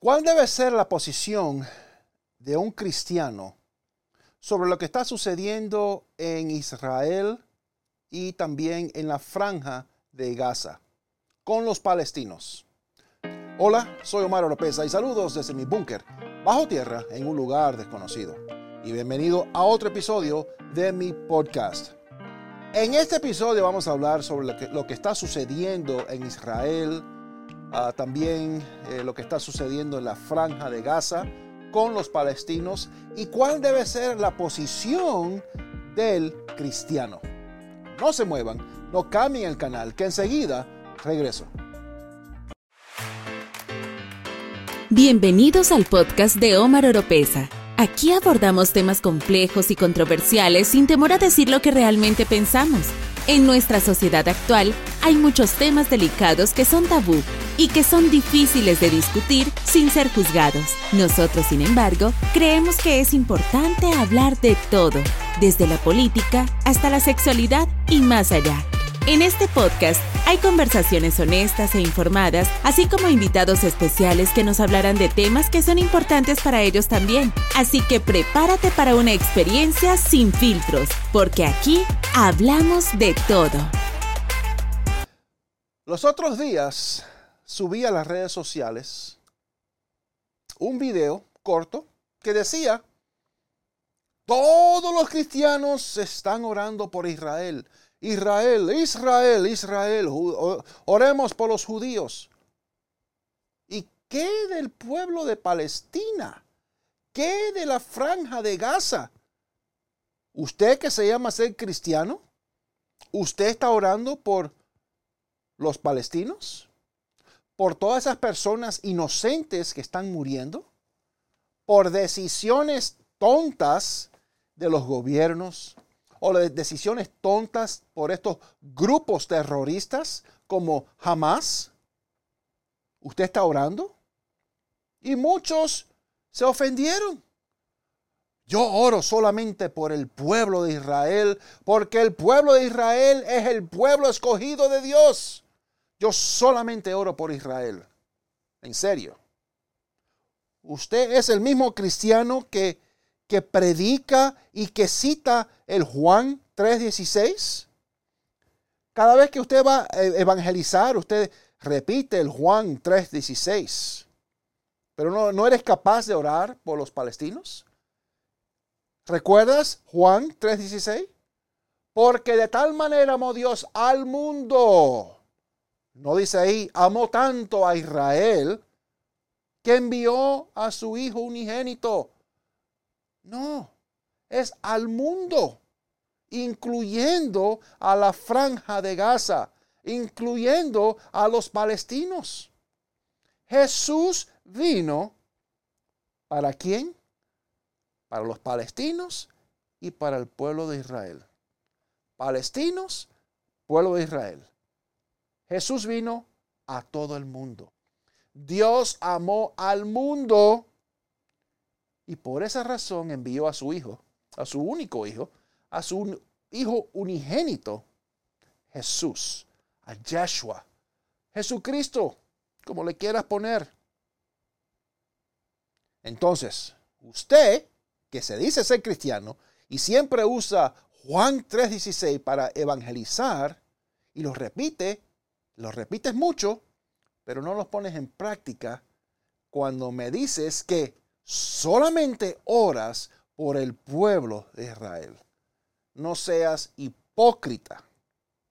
¿Cuál debe ser la posición de un cristiano sobre lo que está sucediendo en Israel y también en la franja de Gaza con los palestinos? Hola, soy Omar Oropesa y saludos desde mi búnker bajo tierra en un lugar desconocido. Y bienvenido a otro episodio de mi podcast. En este episodio vamos a hablar sobre lo que, lo que está sucediendo en Israel, También eh, lo que está sucediendo en la franja de Gaza con los palestinos y cuál debe ser la posición del cristiano. No se muevan, no cambien el canal, que enseguida regreso. Bienvenidos al podcast de Omar Oropesa. Aquí abordamos temas complejos y controversiales sin temor a decir lo que realmente pensamos. En nuestra sociedad actual hay muchos temas delicados que son tabú y que son difíciles de discutir sin ser juzgados. Nosotros, sin embargo, creemos que es importante hablar de todo, desde la política hasta la sexualidad y más allá. En este podcast hay conversaciones honestas e informadas, así como invitados especiales que nos hablarán de temas que son importantes para ellos también. Así que prepárate para una experiencia sin filtros, porque aquí hablamos de todo. Los otros días subí a las redes sociales un video corto que decía, todos los cristianos están orando por Israel. Israel, Israel, Israel, oremos por los judíos. ¿Y qué del pueblo de Palestina? ¿Qué de la franja de Gaza? ¿Usted que se llama ser cristiano? ¿Usted está orando por los palestinos? Por todas esas personas inocentes que están muriendo, por decisiones tontas de los gobiernos o decisiones tontas por estos grupos terroristas como Hamas. ¿Usted está orando? Y muchos se ofendieron. Yo oro solamente por el pueblo de Israel, porque el pueblo de Israel es el pueblo escogido de Dios. Yo solamente oro por Israel. En serio. Usted es el mismo cristiano que, que predica y que cita el Juan 3.16. Cada vez que usted va a evangelizar, usted repite el Juan 3.16. Pero no, no eres capaz de orar por los palestinos. ¿Recuerdas Juan 3.16? Porque de tal manera amó Dios al mundo no dice ahí, amó tanto a Israel que envió a su Hijo unigénito. No, es al mundo, incluyendo a la franja de Gaza, incluyendo a los palestinos. Jesús vino para quién? Para los palestinos y para el pueblo de Israel. Palestinos, pueblo de Israel. Jesús vino a todo el mundo. Dios amó al mundo y por esa razón envió a su Hijo, a su único Hijo, a su Hijo unigénito, Jesús, a Yeshua, Jesucristo, como le quieras poner. Entonces, usted, que se dice ser cristiano y siempre usa Juan 3:16 para evangelizar y lo repite los repites mucho, pero no los pones en práctica cuando me dices que solamente oras por el pueblo de Israel. No seas hipócrita.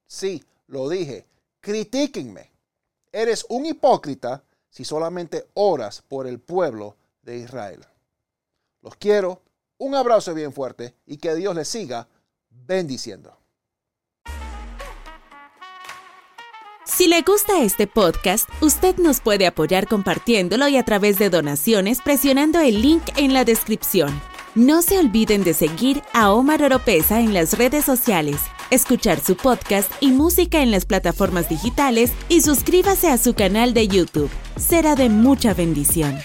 Sí, lo dije, critíquenme. Eres un hipócrita si solamente oras por el pueblo de Israel. Los quiero, un abrazo bien fuerte y que Dios les siga bendiciendo. Si le gusta este podcast, usted nos puede apoyar compartiéndolo y a través de donaciones presionando el link en la descripción. No se olviden de seguir a Omar Oropesa en las redes sociales, escuchar su podcast y música en las plataformas digitales y suscríbase a su canal de YouTube. Será de mucha bendición.